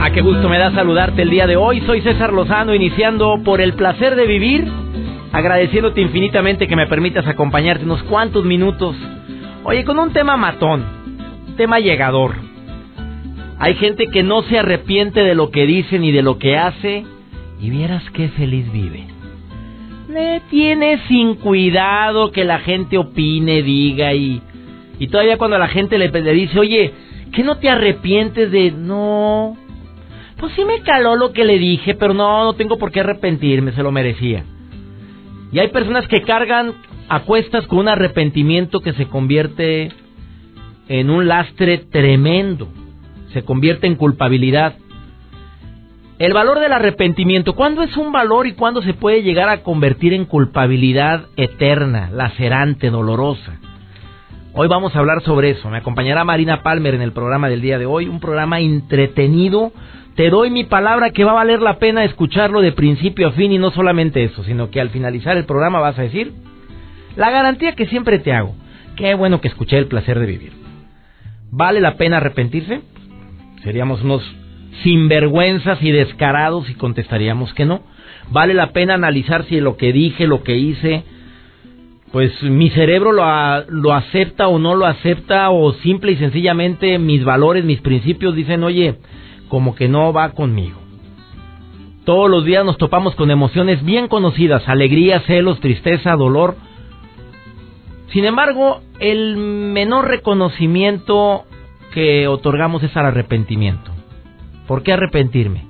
Ah, qué gusto me da saludarte el día de hoy. Soy César Lozano, iniciando por el placer de vivir, agradeciéndote infinitamente que me permitas acompañarte unos cuantos minutos. Oye, con un tema matón, tema llegador. Hay gente que no se arrepiente de lo que dice ni de lo que hace, y vieras qué feliz vive. Le tiene sin cuidado que la gente opine, diga y, y todavía cuando la gente le, le dice, oye, ¿que no te arrepientes de no? Pues sí me caló lo que le dije, pero no, no tengo por qué arrepentirme, se lo merecía. Y hay personas que cargan a cuestas con un arrepentimiento que se convierte en un lastre tremendo, se convierte en culpabilidad. El valor del arrepentimiento, ¿cuándo es un valor y cuándo se puede llegar a convertir en culpabilidad eterna, lacerante, dolorosa? Hoy vamos a hablar sobre eso. Me acompañará Marina Palmer en el programa del día de hoy, un programa entretenido. Te doy mi palabra que va a valer la pena escucharlo de principio a fin y no solamente eso, sino que al finalizar el programa vas a decir la garantía que siempre te hago. Qué bueno que escuché el placer de vivir. ¿Vale la pena arrepentirse? Seríamos unos sinvergüenzas y descarados y contestaríamos que no. ¿Vale la pena analizar si lo que dije, lo que hice, pues mi cerebro lo, lo acepta o no lo acepta o simple y sencillamente mis valores, mis principios dicen, oye, como que no va conmigo. Todos los días nos topamos con emociones bien conocidas, alegría, celos, tristeza, dolor. Sin embargo, el menor reconocimiento que otorgamos es al arrepentimiento. ¿Por qué arrepentirme?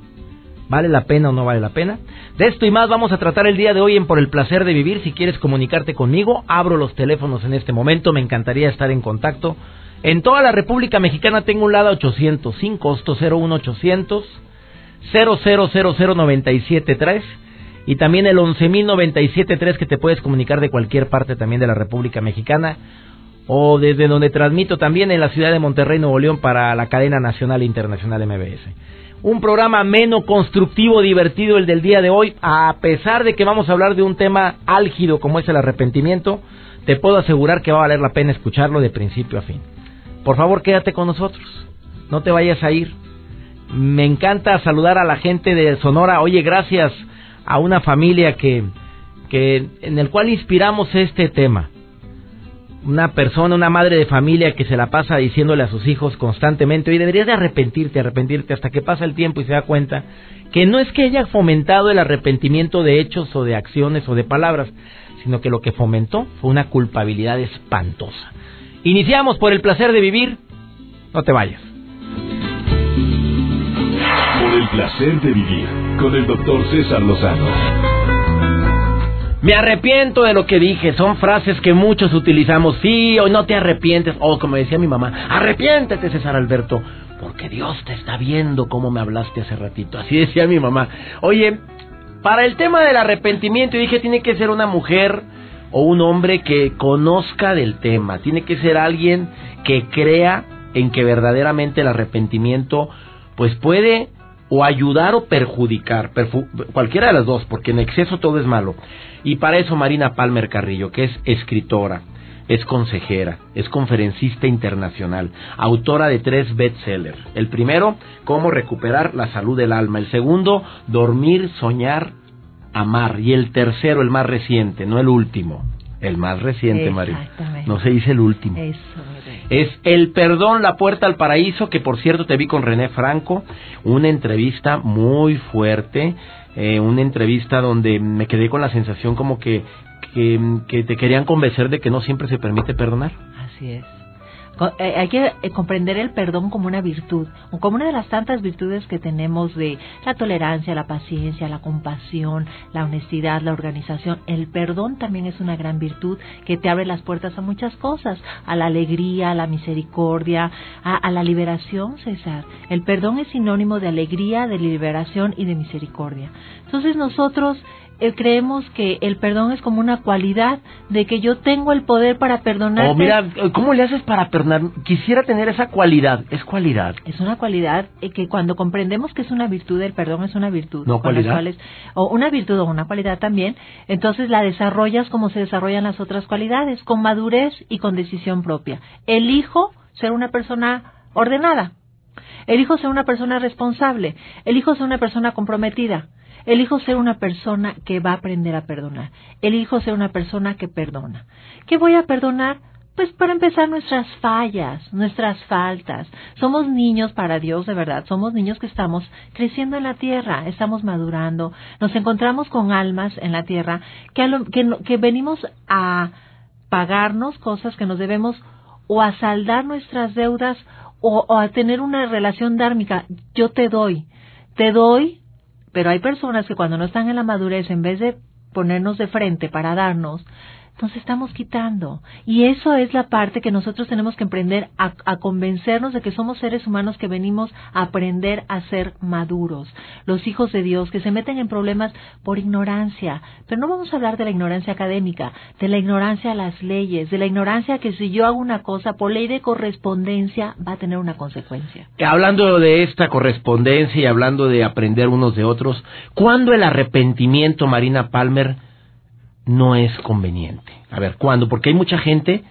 ¿Vale la pena o no vale la pena? De esto y más vamos a tratar el día de hoy en Por el Placer de Vivir. Si quieres comunicarte conmigo, abro los teléfonos en este momento. Me encantaría estar en contacto. En toda la República Mexicana tengo un lado 800, sin costo 01800 0000973 y también el 11097.3 que te puedes comunicar de cualquier parte también de la República Mexicana o desde donde transmito también en la ciudad de Monterrey, Nuevo León para la cadena nacional e internacional MBS un programa menos constructivo, divertido el del día de hoy, a pesar de que vamos a hablar de un tema álgido como es el arrepentimiento, te puedo asegurar que va a valer la pena escucharlo de principio a fin. Por favor, quédate con nosotros, no te vayas a ir. Me encanta saludar a la gente de Sonora. Oye, gracias a una familia que, que en el cual inspiramos este tema una persona, una madre de familia que se la pasa diciéndole a sus hijos constantemente, oye, deberías de arrepentirte, arrepentirte, hasta que pasa el tiempo y se da cuenta que no es que haya fomentado el arrepentimiento de hechos o de acciones o de palabras, sino que lo que fomentó fue una culpabilidad espantosa. Iniciamos por el placer de vivir, no te vayas. Por el placer de vivir, con el doctor César Lozano. Me arrepiento de lo que dije. Son frases que muchos utilizamos. Sí, o no te arrepientes. O como decía mi mamá, arrepiéntete, César Alberto. Porque Dios te está viendo como me hablaste hace ratito. Así decía mi mamá. Oye, para el tema del arrepentimiento, dije, tiene que ser una mujer o un hombre que conozca del tema. Tiene que ser alguien que crea en que verdaderamente el arrepentimiento pues puede o ayudar o perjudicar, cualquiera de las dos, porque en exceso todo es malo. Y para eso Marina Palmer Carrillo, que es escritora, es consejera, es conferencista internacional, autora de tres bestsellers. El primero, Cómo recuperar la salud del alma. El segundo, Dormir, soñar, amar. Y el tercero, el más reciente, no el último, el más reciente, María. No se dice el último. es El Perdón, la puerta al paraíso, que por cierto te vi con René Franco, una entrevista muy fuerte, eh, una entrevista donde me quedé con la sensación como que, que, te querían convencer de que no siempre se permite perdonar. Así es. Eh, hay que eh, comprender el perdón como una virtud, como una de las tantas virtudes que tenemos de la tolerancia, la paciencia, la compasión, la honestidad, la organización. El perdón también es una gran virtud que te abre las puertas a muchas cosas, a la alegría, a la misericordia, a, a la liberación, César. El perdón es sinónimo de alegría, de liberación y de misericordia. Entonces nosotros eh, creemos que el perdón es como una cualidad de que yo tengo el poder para perdonar. Oh, mira, ¿cómo le haces para perdonar? Quisiera tener esa cualidad. Es cualidad. Es una cualidad eh, que cuando comprendemos que es una virtud, el perdón es una virtud. No cualidad. o una virtud o una cualidad también, entonces la desarrollas como se desarrollan las otras cualidades, con madurez y con decisión propia. Elijo ser una persona ordenada. Elijo ser una persona responsable. Elijo ser una persona comprometida. Elijo ser una persona que va a aprender a perdonar. Elijo ser una persona que perdona. ¿Qué voy a perdonar? Pues para empezar nuestras fallas, nuestras faltas. Somos niños para Dios, de verdad. Somos niños que estamos creciendo en la tierra, estamos madurando. Nos encontramos con almas en la tierra que, que venimos a pagarnos cosas que nos debemos o a saldar nuestras deudas o, o, a tener una relación dármica. Yo te doy, te doy pero hay personas que cuando no están en la madurez, en vez de ponernos de frente para darnos, nos estamos quitando. Y eso es la parte que nosotros tenemos que aprender a, convencernos de que somos seres humanos que venimos a aprender a ser maduros. Los hijos de Dios que se meten en problemas por ignorancia. Pero no vamos a hablar de la ignorancia académica, de la ignorancia a las leyes, de la ignorancia que si yo hago una cosa por ley de correspondencia va a tener una consecuencia. Hablando de esta correspondencia y hablando de aprender unos de otros, ¿cuándo el arrepentimiento, Marina Palmer, no es conveniente. A ver, ¿cuándo? Porque hay mucha gente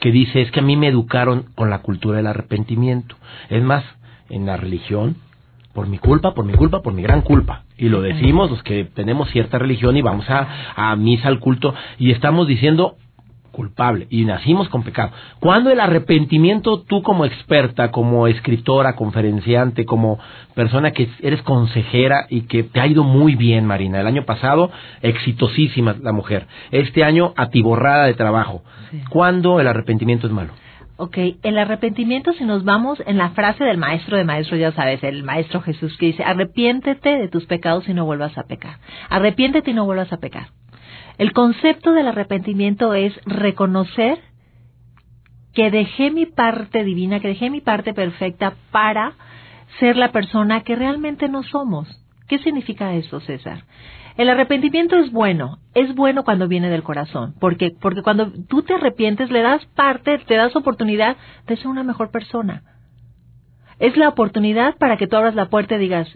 que dice, es que a mí me educaron con la cultura del arrepentimiento. Es más, en la religión, por mi culpa, por mi culpa, por mi gran culpa. Y lo decimos los que tenemos cierta religión y vamos a, a misa, al culto, y estamos diciendo, culpable y nacimos con pecado. Cuando el arrepentimiento, tú como experta, como escritora, conferenciante, como persona que eres consejera y que te ha ido muy bien, Marina. El año pasado, exitosísima la mujer. Este año, atiborrada de trabajo. ¿Cuándo el arrepentimiento es malo? Ok, el arrepentimiento, si nos vamos en la frase del maestro de maestros, ya sabes, el maestro Jesús que dice, arrepiéntete de tus pecados y no vuelvas a pecar. Arrepiéntete y no vuelvas a pecar. El concepto del arrepentimiento es reconocer que dejé mi parte divina, que dejé mi parte perfecta para ser la persona que realmente no somos. ¿Qué significa eso, César? El arrepentimiento es bueno, es bueno cuando viene del corazón, porque porque cuando tú te arrepientes le das parte, te das oportunidad de ser una mejor persona. Es la oportunidad para que tú abras la puerta y digas,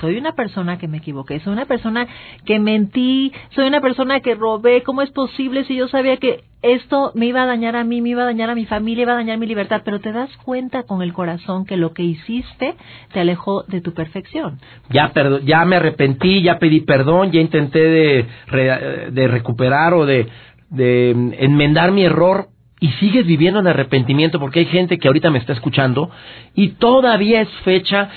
soy una persona que me equivoqué, soy una persona que mentí, soy una persona que robé, ¿cómo es posible si yo sabía que esto me iba a dañar a mí, me iba a dañar a mi familia, iba a dañar mi libertad? Pero te das cuenta con el corazón que lo que hiciste te alejó de tu perfección. Ya, ya me arrepentí, ya pedí perdón, ya intenté de, recuperar o de enmendar mi error, y sigues viviendo en arrepentimiento porque hay gente que ahorita me está escuchando y todavía es fecha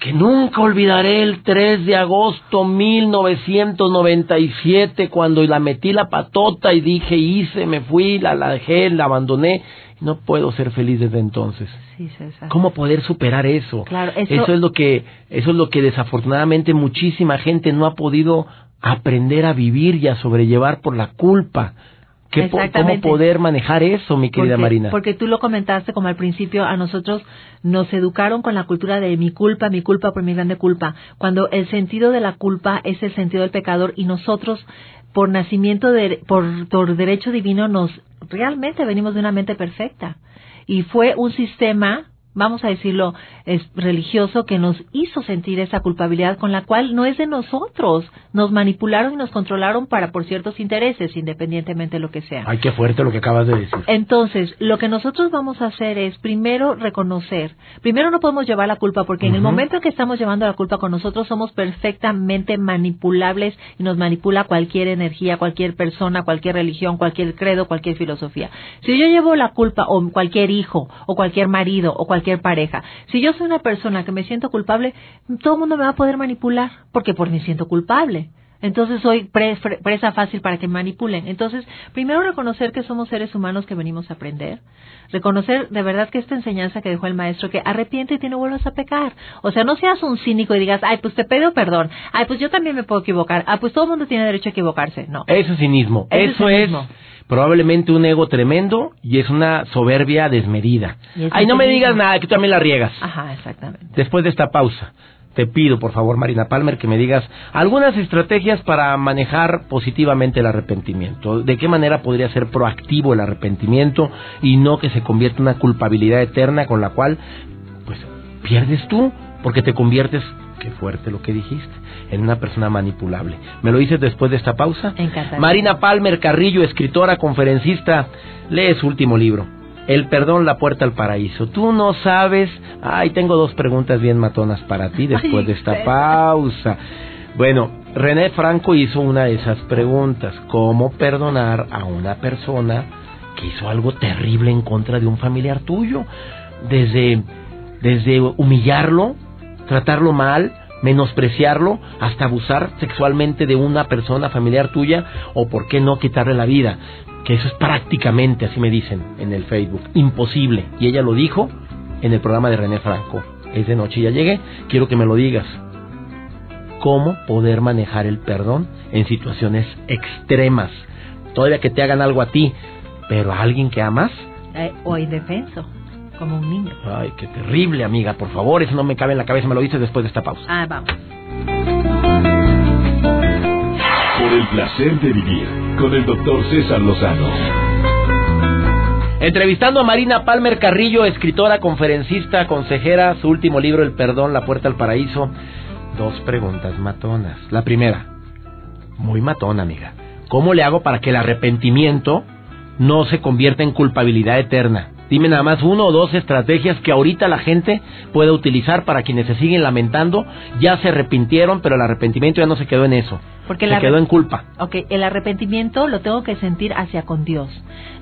que nunca olvidaré el 3 de agosto 1997 cuando la metí la patota y dije hice, me fui, la, la dejé, la abandoné. No puedo ser feliz desde entonces. Sí, César. ¿Cómo poder superar eso? Claro, eso... eso es lo que eso es lo que desafortunadamente muchísima gente no ha podido aprender a vivir y a sobrellevar por la culpa ¿Cómo poder manejar eso, mi querida Marina? Porque tú lo comentaste como al principio, a nosotros nos educaron con la cultura de mi culpa, mi culpa por mi grande culpa, cuando el sentido de la culpa es el sentido del pecador y nosotros por nacimiento, de, por, por derecho divino, nos realmente venimos de una mente perfecta. Y fue un sistema vamos a decirlo, es religioso que nos hizo sentir esa culpabilidad con la cual no es de nosotros. Nos manipularon y nos controlaron para por ciertos intereses, independientemente de lo que sea. Ay, qué fuerte lo que acabas de decir. Entonces, lo que nosotros vamos a hacer es primero reconocer. Primero no podemos llevar la culpa porque en el momento en que estamos llevando la culpa con nosotros somos perfectamente manipulables y nos manipula cualquier energía, cualquier persona, cualquier religión, cualquier credo, cualquier filosofía. Si yo llevo la culpa o cualquier hijo o cualquier marido o cualquier cualquier pareja. Si yo soy una persona que me siento culpable, todo el mundo me va a poder manipular, porque por me siento culpable. Entonces soy presa fácil para que manipulen. Entonces, primero reconocer que somos seres humanos que venimos a aprender. Reconocer de verdad que esta enseñanza que dejó el maestro, que arrepiente y no vuelvas a pecar. O sea, no seas un cínico y digas, ay, pues te pido perdón. Ay, pues yo también me puedo equivocar. Ah, pues todo el mundo tiene derecho a equivocarse. No. Eso es cinismo. Eso, es, probablemente un ego tremendo y es una soberbia desmedida. Ay, no me digas nada, que tú también la riegas. Ajá, exactamente. Después de esta pausa te pido, por favor, Marina Palmer, que me digas algunas estrategias para manejar positivamente el arrepentimiento. ¿De qué manera podría ser proactivo el arrepentimiento y no que se convierta en una culpabilidad eterna con la cual, pues, pierdes tú, porque te conviertes, qué fuerte lo que dijiste, en una persona manipulable. ¿Me lo dices después de esta pausa? Marina Palmer Carrillo, escritora, conferencista, lee su último libro. El perdón, la puerta al paraíso. Tú no sabes. Ay, tengo dos preguntas bien matonas para ti después de esta pausa. Bueno, René Franco hizo una de esas preguntas. ¿Cómo perdonar a una persona que hizo algo terrible en contra de un familiar tuyo? Desde, desde humillarlo, tratarlo mal, menospreciarlo, hasta abusar sexualmente de una persona familiar tuya, o por qué no quitarle la vida que eso es prácticamente, así me dicen en el Facebook, imposible. Y ella lo dijo en el programa de René Franco. Es de noche, ya llegué, quiero que me lo digas. ¿Cómo poder manejar el perdón en situaciones extremas? Todavía que te hagan algo a ti, pero a alguien que amas. Eh, o indefenso, como un niño. Ay, qué terrible, amiga. Por favor, eso no me cabe en la cabeza, me lo dices después de esta pausa. Ah, vamos. Por el placer de vivir con el doctor César Lozano. Entrevistando a Marina Palmer Carrillo, escritora, conferencista, consejera, su último libro, El Perdón, la Puerta al Paraíso. Dos preguntas matonas. La primera, muy matona, amiga. ¿Cómo le hago para que el arrepentimiento no se convierta en culpabilidad eterna? Dime nada más uno o dos estrategias que ahorita la gente puede utilizar para quienes se siguen lamentando, ya se arrepintieron, pero el arrepentimiento ya no se quedó en eso. Porque se quedó en culpa. Ok, el arrepentimiento lo tengo que sentir hacia con Dios.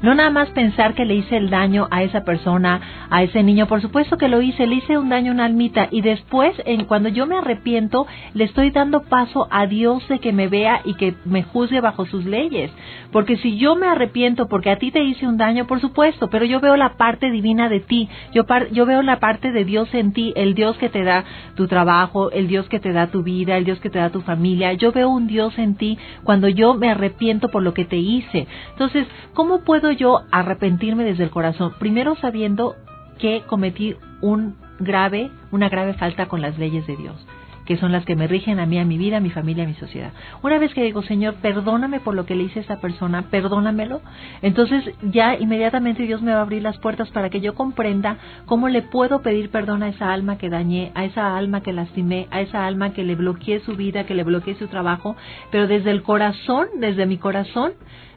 No nada más pensar que le hice el daño a esa persona, a ese niño. Por supuesto que lo hice, le hice un daño a una almita. Y después, en, cuando yo me arrepiento, le estoy dando paso a Dios de que me vea y que me juzgue bajo sus leyes. Porque si yo me arrepiento porque a ti te hice un daño, por supuesto, pero yo veo la parte divina de ti. Yo, yo veo la parte de Dios en ti, el Dios que te da tu trabajo, el Dios que te da tu vida, el Dios que te da tu familia. Yo veo un Dios Dios en ti cuando yo me arrepiento por lo que te hice. Entonces, ¿cómo puedo yo arrepentirme desde el corazón? Primero sabiendo que cometí un grave, una grave falta con las leyes de Dios que son las que me rigen a mí, a mi vida, a mi familia, a mi sociedad. Una vez que digo, Señor, perdóname por lo que le hice a esa persona, perdónamelo, entonces ya inmediatamente Dios me va a abrir las puertas para que yo comprenda cómo le puedo pedir perdón a esa alma que dañé, a esa alma que lastimé, a esa alma que le bloqueé su vida, que le bloqueé su trabajo, pero desde el corazón, desde mi corazón,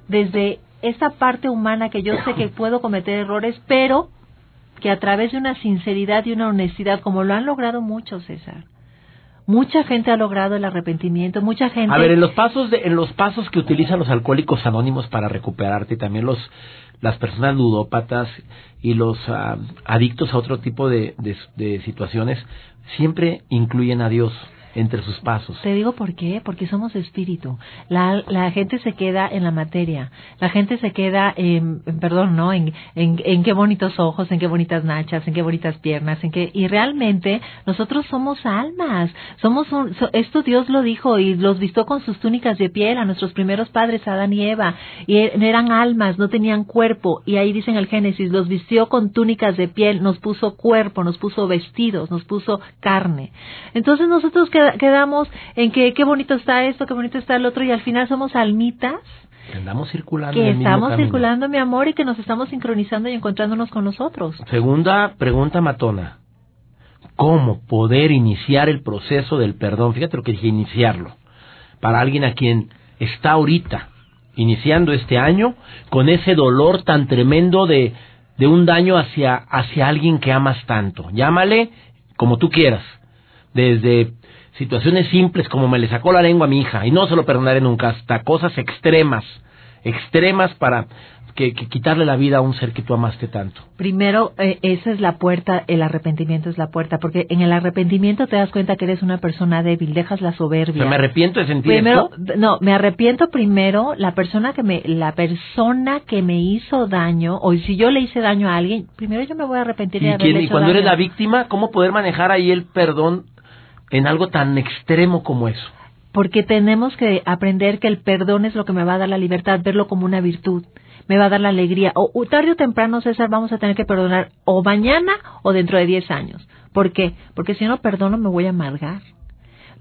desde esa parte humana que yo sé que puedo cometer errores, pero que a través de una sinceridad y una honestidad, como lo han logrado muchos, César, Mucha gente ha logrado el arrepentimiento, mucha gente. A ver, en los pasos de, en los pasos que utilizan los alcohólicos anónimos para recuperarte, también los las personas ludópatas y los ah, adictos a otro tipo de, de situaciones siempre incluyen a Dios entre sus pasos. Te digo por qué, porque somos espíritu. La, gente se queda en la materia, la gente se queda, en, perdón, ¿no? En, en, qué bonitos ojos, en qué bonitas nachas, en qué bonitas piernas, en qué, y realmente nosotros somos almas, somos un, esto Dios lo dijo y los vistió con sus túnicas de piel a nuestros primeros padres, Adán y Eva, y e, eran almas, no tenían cuerpo, y ahí dice en el Génesis, los vistió con túnicas de piel, nos puso cuerpo, nos puso vestidos, nos puso carne. Entonces nosotros quedamos en que qué bonito está esto, qué bonito está el otro y al final somos almitas. Que andamos circulando. Que estamos circulando, mi amor, y que nos estamos sincronizando y encontrándonos con nosotros. Segunda pregunta matona. ¿Cómo poder iniciar el proceso del perdón? Fíjate lo que dije, iniciarlo. Para alguien a quien está ahorita iniciando este año con ese dolor tan tremendo de, de un daño hacia, hacia alguien que amas tanto. Llámale como tú quieras. Desde situaciones simples como me le sacó la lengua a mi hija y no se lo perdonaré nunca, hasta cosas extremas, extremas para que, quitarle la vida a un ser que tú amaste tanto? Primero, eh, esa es la puerta, el arrepentimiento es la puerta, porque en el arrepentimiento te das cuenta que eres una persona débil, dejas la soberbia. me arrepiento de sentir primero, No, me arrepiento primero la persona que me, la persona que me hizo daño, o si yo le hice daño a alguien, primero yo me voy a arrepentir de ¿Y, y cuando eres la víctima, cómo poder manejar ahí el perdón en algo tan extremo como eso? Porque tenemos que aprender que el perdón es lo que me va a dar la libertad, verlo como una virtud me va a dar la alegría. O, tarde o temprano, César, vamos a tener que perdonar o mañana o dentro de 10 años. ¿Por qué? Porque si no perdono me voy a amargar.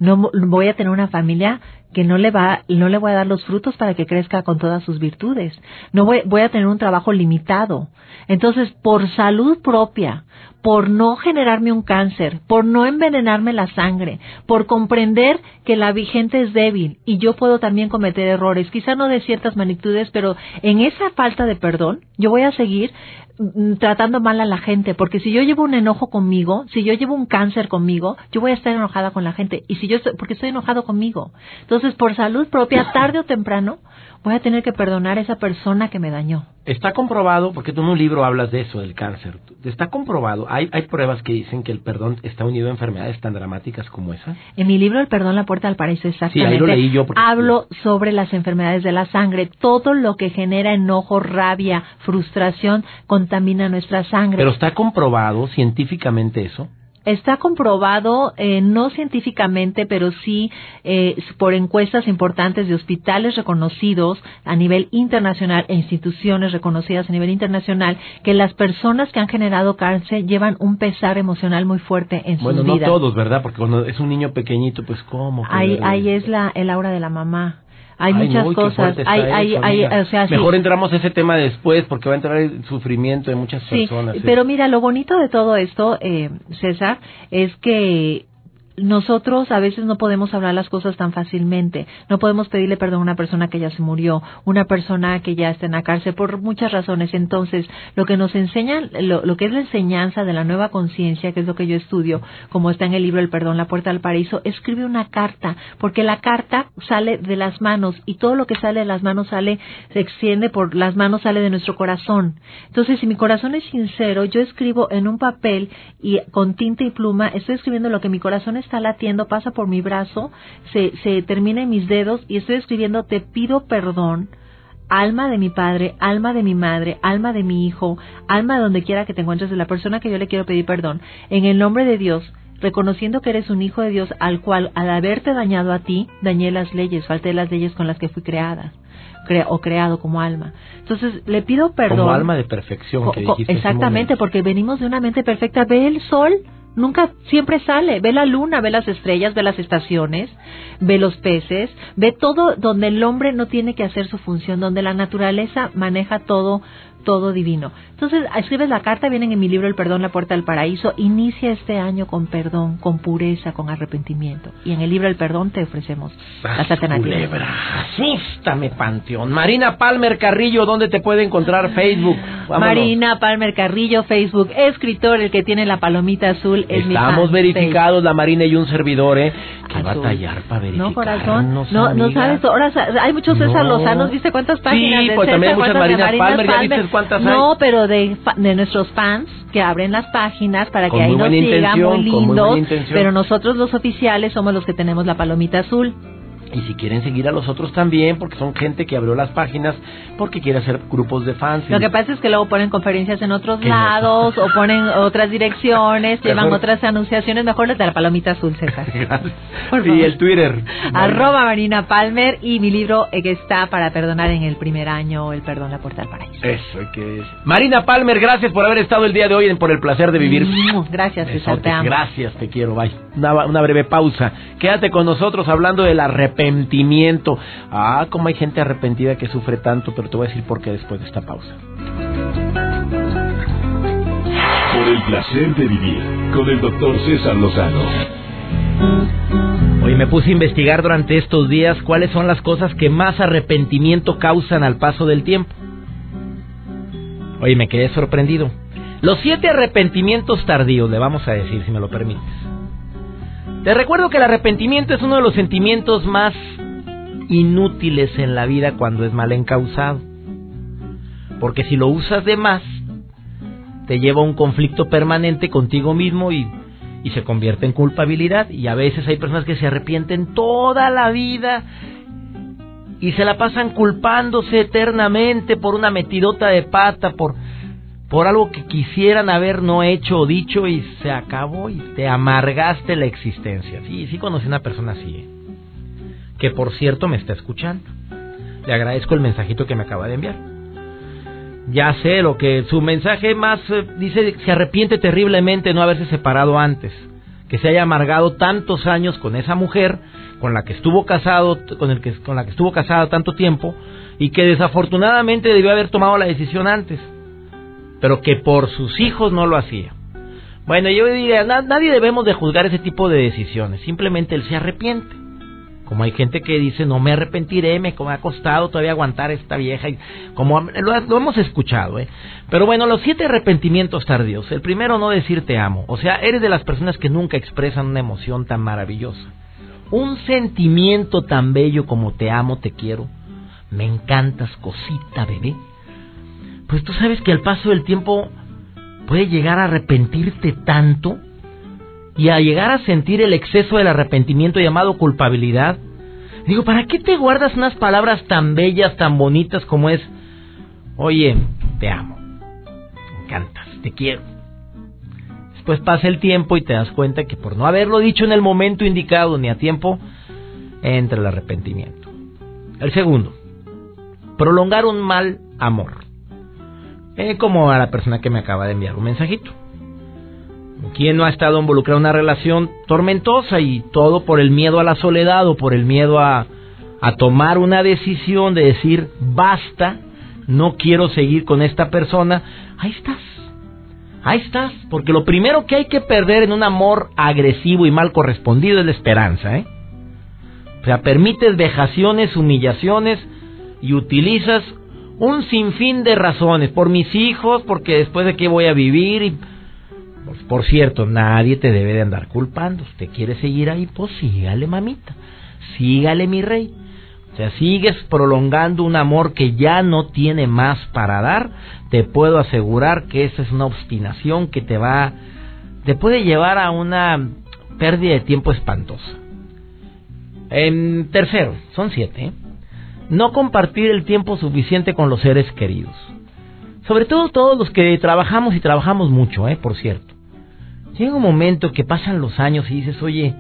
No voy a tener una familia que no le va, no le voy a dar los frutos para que crezca con todas sus virtudes. No voy, voy a tener un trabajo limitado. Entonces, por salud propia, por no generarme un cáncer, por no envenenarme la sangre, por comprender que la vigente es débil y yo puedo también cometer errores, quizá no de ciertas magnitudes, pero en esa falta de perdón, yo voy a seguir mm, tratando mal a la gente, porque si yo llevo un enojo conmigo, si yo llevo un cáncer conmigo, yo voy a estar enojada con la gente, y si yo estoy, porque estoy enojado conmigo. Entonces, por salud propia, tarde o temprano, voy a tener que perdonar a esa persona que me dañó. Está comprobado, porque tú en un libro hablas de eso, del cáncer. Está comprobado, hay, hay pruebas que dicen que el perdón está unido a enfermedades tan dramáticas como esa. En mi libro El perdón, la puerta al paraíso, exactamente. Sí, ahí lo leí yo. Hablo sobre las enfermedades de la sangre. Todo lo que genera enojo, rabia, frustración, contamina nuestra sangre. Pero está comprobado científicamente eso. Está comprobado, eh, no científicamente, pero sí eh, por encuestas importantes de hospitales reconocidos a nivel internacional e instituciones reconocidas a nivel internacional, que las personas que han generado cáncer llevan un pesar emocional muy fuerte en bueno, sus vidas. Bueno, no todos, ¿verdad? Porque cuando es un niño pequeñito, pues ¿cómo? Ahí, ahí es la, el aura de la mamá hay muchas cosas. Hay, hay, o sea, Mejor entramos a ese tema después porque va a entrar el sufrimiento de muchas personas. Pero mira, lo bonito de todo esto, eh, César, es que nosotros a veces no podemos hablar las cosas tan fácilmente. No podemos pedirle perdón a una persona que ya se murió, una persona que ya está en la cárcel, por muchas razones. Entonces, lo que nos enseña, lo, que es la enseñanza de la nueva conciencia, que es lo que yo estudio, como está en el libro El perdón, la puerta al paraíso, escribe una carta, porque la carta sale de las manos y todo lo que sale de las manos sale, se extiende por las manos, sale de nuestro corazón. Entonces, si mi corazón es sincero, yo escribo en un papel y con tinta y pluma, estoy escribiendo lo que mi corazón es está latiendo, pasa por mi brazo, se, se termina en mis dedos y estoy escribiendo, te pido perdón, alma de mi padre, alma de mi madre, alma de mi hijo, alma de donde quiera que te encuentres, de la persona que yo le quiero pedir perdón, en el nombre de Dios, reconociendo que eres un hijo de Dios al cual, al haberte dañado a ti, dañé las leyes, falté las leyes con las que fui creada o creado como alma. Entonces, le pido perdón. Como alma de perfección. Que exactamente, porque venimos de una mente perfecta. Ve el sol, Nunca, siempre sale. Ve la luna, ve las estrellas, ve las estaciones, ve los peces, ve todo donde el hombre no tiene que hacer su función, donde la naturaleza maneja todo todo divino. Entonces, escribes la carta, vienen en mi libro El perdón, la puerta del paraíso, inicia este año con perdón, con pureza, con arrepentimiento. Y en el libro El perdón te ofrecemos las alternativas. asústame, Panteón. Marina Palmer Carrillo, ¿dónde te puede encontrar Facebook? Marina Palmer Carrillo, Facebook, escritor, el que tiene la palomita azul. Es Estamos verificados, la Marina y un servidor, ¿eh? Que batallar para verificar. No, corazón. No, no sabes, ahora hay muchos César Lozanos, ¿viste cuántas páginas? Sí, pues también hay muchas Marinas Palmer, ya no, pero de, de nuestros fans que abren las páginas para que ahí nos sigan muy lindos. pero nosotros los oficiales somos los que tenemos la palomita azul. Y si quieren seguir a los otros también, porque son gente que abrió las páginas porque quiere hacer grupos de fans. Lo que pasa es que luego ponen conferencias en otros lados o ponen otras direcciones, llevan otras anunciaciones. Mejor les da la palomita azul, César. y el Twitter. Arroba Marina Palmer y mi libro que está para perdonar en el primer año, El perdón, la puerta al paraíso. Eso, que es. Marina Palmer, gracias por haber estado el día de hoy en Por el placer de vivir. Gracias, César, te amo. Gracias, te quiero. Bye. Una, una breve pausa. Quédate con nosotros hablando de la arrepentimiento. Ah, como hay gente arrepentida que sufre tanto, pero te voy a decir por qué después de esta pausa. Por el placer de vivir con el doctor César Lozano. Hoy me puse a investigar durante estos días cuáles son las cosas que más arrepentimiento causan al paso del tiempo. Oye, me quedé sorprendido. Los siete arrepentimientos tardíos, le vamos a decir, si me lo permites. Te recuerdo que el arrepentimiento es uno de los sentimientos más inútiles en la vida cuando es mal encausado. Porque si lo usas de más, te lleva a un conflicto permanente contigo mismo y, y se convierte en culpabilidad. Y a veces hay personas que se arrepienten toda la vida y se la pasan culpándose eternamente por una metidota de pata, por, por algo que quisieran haber no hecho o dicho y se acabó y te amargaste la existencia. Sí, sí conocí una persona así, ¿eh? que por cierto me está escuchando. Le agradezco el mensajito que me acaba de enviar. Ya sé lo que su mensaje más eh, dice, se arrepiente terriblemente no haberse separado antes, que se haya amargado tantos años con esa mujer con la que estuvo casado, con el que con la que estuvo casado tanto tiempo y que desafortunadamente debió haber tomado la decisión antes, pero que por sus hijos no lo hacía. Bueno, yo diría, nadie debemos de juzgar ese tipo de decisiones, simplemente él se arrepiente. Como hay gente que dice, no me arrepentiré, me ha costado todavía aguantar esta vieja. Como lo, hemos escuchado, ¿eh? Pero bueno, los siete arrepentimientos tardíos. El primero, no decir te amo. O sea, eres de las personas que nunca expresan una emoción tan maravillosa. Un sentimiento tan bello como te amo, te quiero. Me encantas, cosita, bebé. Pues tú sabes que al paso del tiempo puede llegar a arrepentirte tanto y a llegar a sentir el exceso del arrepentimiento llamado culpabilidad. Digo, ¿para qué te guardas unas palabras tan bellas, tan bonitas como es, oye, te amo, me encantas, te quiero? Después pasa el tiempo y te das cuenta que por no haberlo dicho en el momento indicado ni a tiempo, entra el arrepentimiento. El segundo, prolongar un mal amor. Eh, como a la persona que me acaba de enviar un mensajito. ¿Quién no ha estado involucrado en una relación tormentosa y todo por el miedo a la soledad o por el miedo a, a tomar una decisión de decir basta, no quiero seguir con esta persona? Ahí estás. Ahí estás, porque lo primero que hay que perder en un amor agresivo y mal correspondido es la esperanza, ¿eh? O sea, permites vejaciones, humillaciones y utilizas un sinfín de razones, por mis hijos, porque después de qué voy a vivir y por cierto, nadie te debe de andar culpando. Usted quiere seguir ahí, pues sígale, mamita. Sígale, mi rey. O sea, sigues prolongando un amor que ya no tiene más para dar. Te puedo asegurar que esa es una obstinación que te va, te puede llevar a una pérdida de tiempo espantosa. En tercero, son siete. ¿eh? No compartir el tiempo suficiente con los seres queridos. Sobre todo todos los que trabajamos y trabajamos mucho, ¿eh? Por cierto. Llega un momento que pasan los años y dices, oye,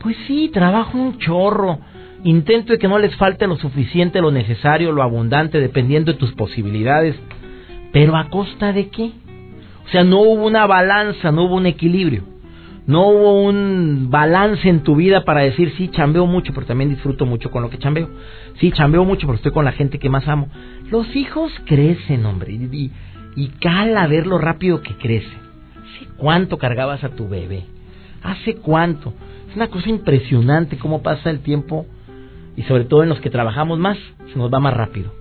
pues sí, trabajo un chorro. Intento que no les falte lo suficiente, lo necesario, lo abundante, dependiendo de tus posibilidades. Pero ¿a costa de qué? O sea, no hubo una balanza, no hubo un equilibrio. No hubo un balance en tu vida para decir, sí, chambeo mucho, pero también disfruto mucho con lo que chambeo. Sí, chambeo mucho, pero estoy con la gente que más amo. Los hijos crecen, hombre, y, y cala ver lo rápido que crecen. ¿Hace cuánto cargabas a tu bebé? ¿Hace cuánto? Es una cosa impresionante cómo pasa el tiempo y sobre todo en los que trabajamos más, se nos va más rápido.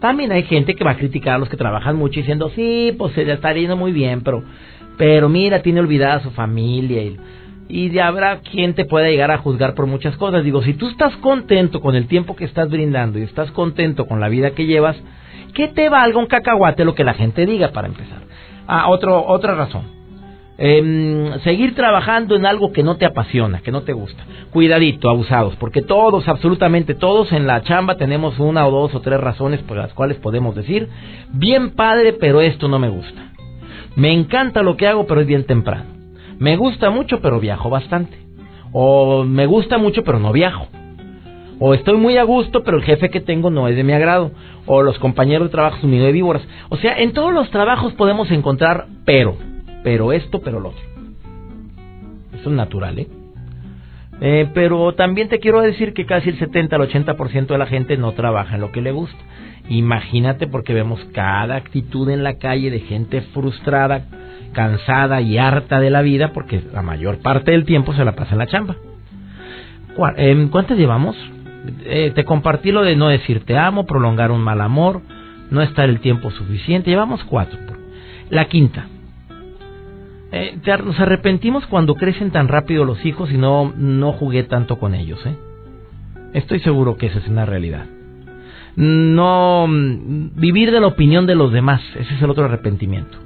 También hay gente que va a criticar a los que trabajan mucho diciendo, sí, pues se está yendo muy bien, pero, pero mira, tiene olvidada su familia y, y habrá quien te pueda llegar a juzgar por muchas cosas. Digo, si tú estás contento con el tiempo que estás brindando y estás contento con la vida que llevas, que te valga un cacahuate lo que la gente diga para empezar. Ah, otro, otra razón. Em, seguir trabajando en algo que no te apasiona, que no te gusta. Cuidadito, abusados, porque todos, absolutamente todos en la chamba tenemos una o dos o tres razones por las cuales podemos decir, bien padre, pero esto no me gusta. Me encanta lo que hago, pero es bien temprano. Me gusta mucho, pero viajo bastante. O me gusta mucho, pero no viajo. O estoy muy a gusto, pero el jefe que tengo no es de mi agrado. O los compañeros de trabajo son de víboras. O sea, en todos los trabajos podemos encontrar pero. Pero esto, pero lo otro. Eso es natural, ¿eh? ¿Eh? pero también te quiero decir que casi el 70 al 80% de la gente no trabaja en lo que le gusta. Imagínate porque vemos cada actitud en la calle de gente frustrada, cansada y harta de la vida porque la mayor parte del tiempo se la pasa en la chamba. Em, ¿Cuántas llevamos? Eh, te compartí lo de no decir te amo, prolongar un mal amor, no estar el tiempo suficiente. Llevamos cuatro. La quinta. Eh, nos arrepentimos cuando crecen tan rápido los hijos y no, no jugué tanto con ellos. ¿eh? Estoy seguro que esa es una realidad. no mm, vivir de la opinión de los demás, ese es el otro arrepentimiento.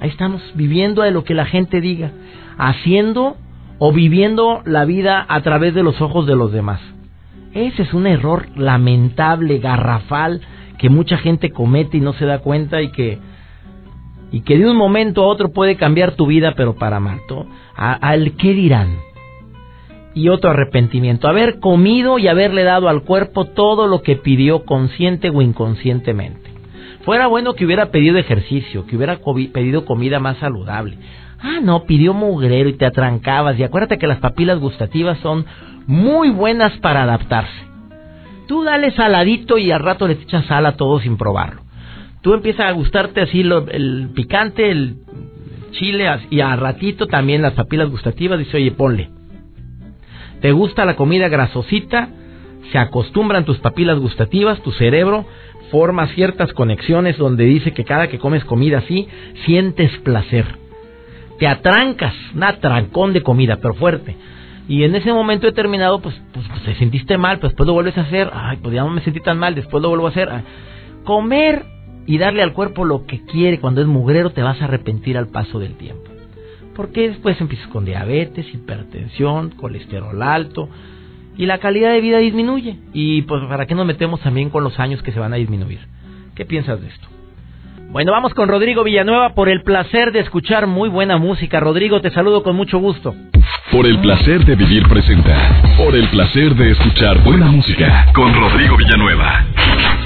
Ahí estamos, viviendo de lo que la gente diga, haciendo o viviendo la vida a través de los ojos de los demás. Ese es un error lamentable, garrafal, que mucha gente comete y no se da cuenta y que y que de un momento a otro puede cambiar tu vida, pero para mal. Al qué dirán. Y otro arrepentimiento, haber comido y haberle dado al cuerpo todo lo que pidió consciente o inconscientemente. Fuera bueno que hubiera pedido ejercicio, que hubiera pedido comida más saludable. Ah, no, pidió mugrero y te atrancabas. Y acuérdate que las papilas gustativas son muy buenas para adaptarse. Tú dale saladito y al rato le echas sal a todo sin probarlo. Tú empiezas a gustarte así el picante, el chile y al ratito también las papilas gustativas. Dice, oye, ponle. ¿Te gusta la comida grasosita? Se acostumbran tus papilas gustativas, tu cerebro forma ciertas conexiones donde dice que cada que comes comida así, sientes placer. Te atrancas, un atrancón de comida, pero fuerte. Y en ese momento determinado, pues, pues, pues, te sentiste mal, pues después lo vuelves a hacer. Ay, pues ya no me sentí tan mal, después lo vuelvo a hacer. Comer y darle al cuerpo lo que quiere cuando es mugrero, te vas a arrepentir al paso del tiempo. Porque después empiezas con diabetes, hipertensión, colesterol alto, y la calidad de vida disminuye. Y pues para qué nos metemos también con los años que se van a disminuir. ¿Qué piensas de esto? Bueno, vamos con Rodrigo Villanueva por el placer de escuchar muy buena música. Rodrigo, te saludo con mucho gusto. Por el placer de vivir presenta. Por el placer de escuchar buena música con Rodrigo Villanueva.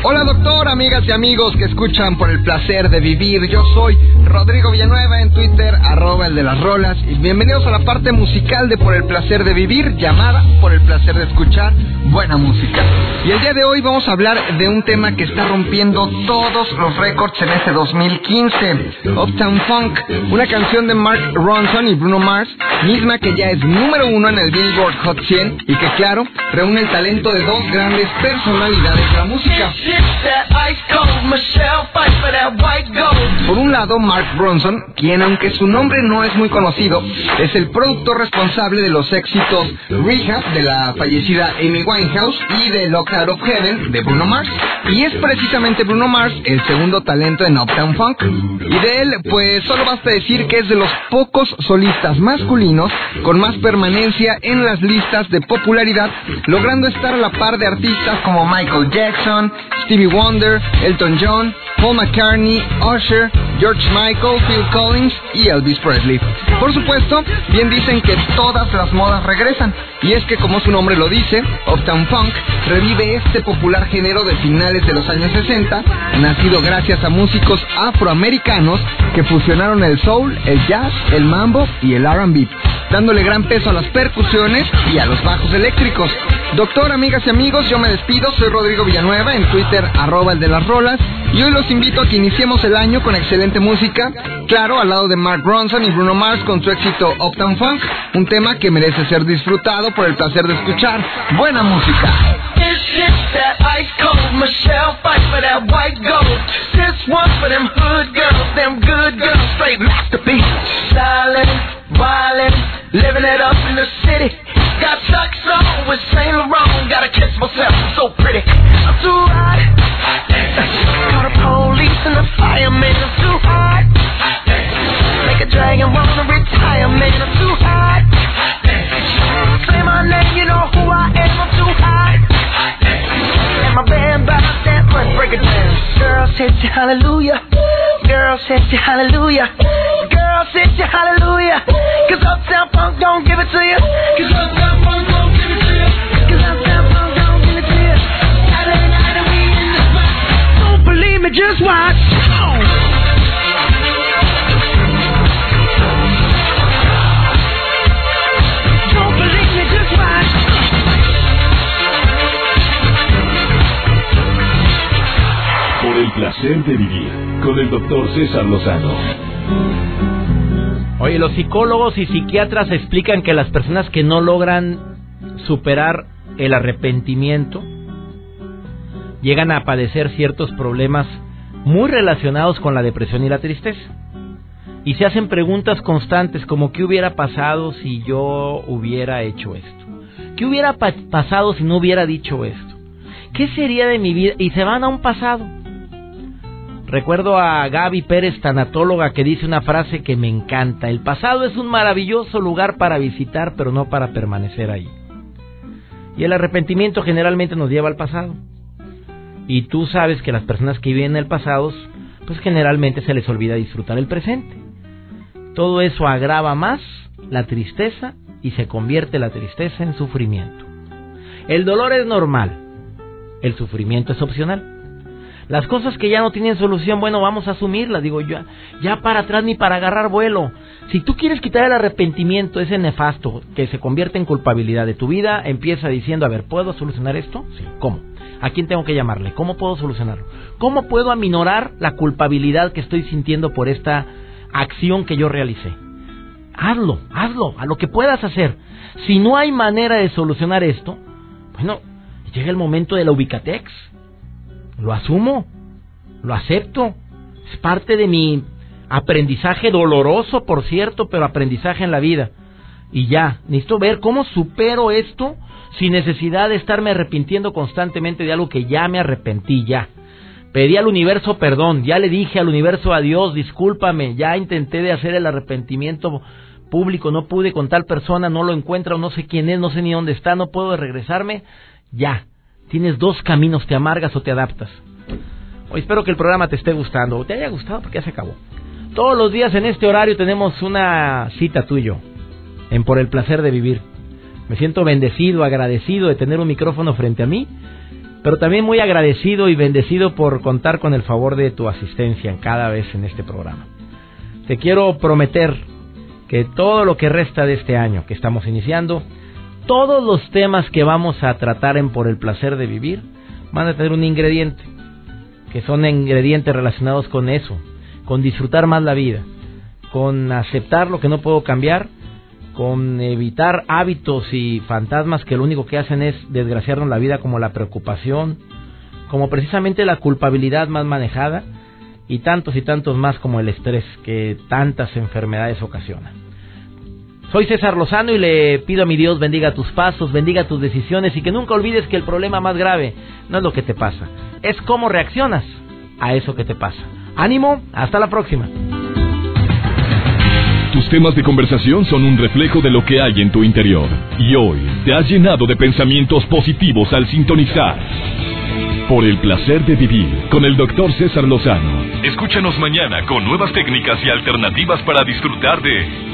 Hola doctor, amigas y amigos que escuchan por el placer de vivir. Yo soy Rodrigo Villanueva en Twitter, arroba el de las rolas. Y bienvenidos a la parte musical de Por el placer de vivir, llamada Por el placer de escuchar buena música. Y el día de hoy vamos a hablar de un tema que está rompiendo todos los récords en este 2015. Uptown Funk, una canción de Mark Ronson y Bruno Mars, misma que ya es número uno en el Billboard Hot 100 y que claro, reúne el talento de dos grandes personalidades de la música. Por un lado, Mark Bronson, quien aunque su nombre no es muy conocido, es el productor responsable de los éxitos Rehab de la fallecida Amy Winehouse y de Lock Out of Heaven de Bruno Mars. Y es precisamente Bruno Mars el segundo talento en Uptown Funk. Y de él, pues solo basta decir que es de los pocos solistas masculinos con más permanencia en las listas de popularidad, logrando estar a la par de artistas como Michael Jackson, Stevie Wonder, Elton John, Paul McCartney, Usher, George Michael, Phil Collins y Elvis Presley. Por supuesto, bien dicen que todas las modas regresan, y es que como su nombre lo dice, Uptown Funk revive este popular género de finales de los años 60, nacido gracias a músicos afroamericanos que fusionaron el soul, el jazz, el mambo y el R&B, dándole gran peso a las percusiones y a los bajos eléctricos. Doctor, amigas y amigos, yo me despido, soy Rodrigo Villanueva en Twitter arroba el de las rolas. Y hoy los invito a que iniciemos el año con excelente música, claro, al lado de Mark Ronson y Bruno Mars con su éxito Uptown Funk, un tema que merece ser disfrutado por el placer de escuchar. Buena música. Living it up in the city. Got Chuck's on with Saint Laurent, gotta kiss myself, I'm so pretty. I'm too hot. Call the police and the fireman, I'm too hot. Make a dragon wanna retire, man, I'm too hot. Say my name, you know who I am, I'm too hot. And my band bounce that, let's break it down. Girl, say hallelujah. Girl, say hallelujah. Girl, say hallelujah. Cause Uptown Funk don't give it to you. Cause Uptown Funk don't give it to you. Cause Uptown Funk don't give it to you. Saturday night and we in the spot. Don't believe me, just watch. Don't believe me, just watch. Por el placer de vivir con el doctor César Lozano. Oye, los psicólogos y psiquiatras explican que las personas que no logran superar el arrepentimiento llegan a padecer ciertos problemas muy relacionados con la depresión y la tristeza. Y se hacen preguntas constantes como ¿qué hubiera pasado si yo hubiera hecho esto? ¿Qué hubiera pa- pasado si no hubiera dicho esto? ¿qué sería de mi vida? Y se van a un pasado. Recuerdo a Gaby Pérez, tanatóloga, que dice una frase que me encanta. El pasado es un maravilloso lugar para visitar, pero no para permanecer ahí. Y el arrepentimiento generalmente nos lleva al pasado. Y tú sabes que las personas que viven en el pasado, pues generalmente se les olvida disfrutar el presente. Todo eso agrava más la tristeza y se convierte la tristeza en sufrimiento. El dolor es normal, el sufrimiento es opcional. Las cosas que ya no tienen solución, bueno, vamos a asumirlas, digo yo, ya para atrás ni para agarrar vuelo. Si tú quieres quitar el arrepentimiento, ese nefasto que se convierte en culpabilidad de tu vida, empieza diciendo, a ver, ¿puedo solucionar esto? Sí, ¿cómo? ¿A quién tengo que llamarle? ¿Cómo puedo solucionarlo? ¿Cómo puedo aminorar la culpabilidad que estoy sintiendo por esta acción que yo realicé? Hazlo, hazlo, a lo que puedas hacer. Si no hay manera de solucionar esto, bueno, llega el momento de la ubicatex. Lo asumo, lo acepto. Es parte de mi aprendizaje doloroso, por cierto, pero aprendizaje en la vida. Y ya, necesito ver cómo supero esto sin necesidad de estarme arrepintiendo constantemente de algo que ya me arrepentí ya. Pedí al universo perdón, ya le dije al universo adiós, discúlpame, ya intenté de hacer el arrepentimiento público, no pude con tal persona, no lo encuentro, no sé quién es, no sé ni dónde está, no puedo regresarme, ya. Tienes dos caminos, te amargas o te adaptas. Hoy espero que el programa te esté gustando, o te haya gustado porque ya se acabó. Todos los días en este horario tenemos una cita tuyo en Por el placer de vivir. Me siento bendecido, agradecido de tener un micrófono frente a mí, pero también muy agradecido y bendecido por contar con el favor de tu asistencia en cada vez en este programa. Te quiero prometer que todo lo que resta de este año que estamos iniciando, todos los temas que vamos a tratar en Por el placer de vivir, van a tener un ingrediente, que son ingredientes relacionados con eso, con disfrutar más la vida, con aceptar lo que no puedo cambiar con evitar hábitos y fantasmas que lo único que hacen es desgraciarnos la vida como la preocupación, como precisamente la culpabilidad más manejada y tantos y tantos más como el estrés que tantas enfermedades ocasiona. Soy César Lozano y le pido a mi Dios bendiga tus pasos, bendiga tus decisiones y que nunca olvides que el problema más grave no es lo que te pasa, es cómo reaccionas a eso que te pasa. Ánimo, hasta la próxima. Tus temas de conversación son un reflejo de lo que hay en tu interior. Y hoy te has llenado de pensamientos positivos al sintonizar. Por el placer de vivir con el doctor César Lozano. Escúchanos mañana con nuevas técnicas y alternativas para disfrutar de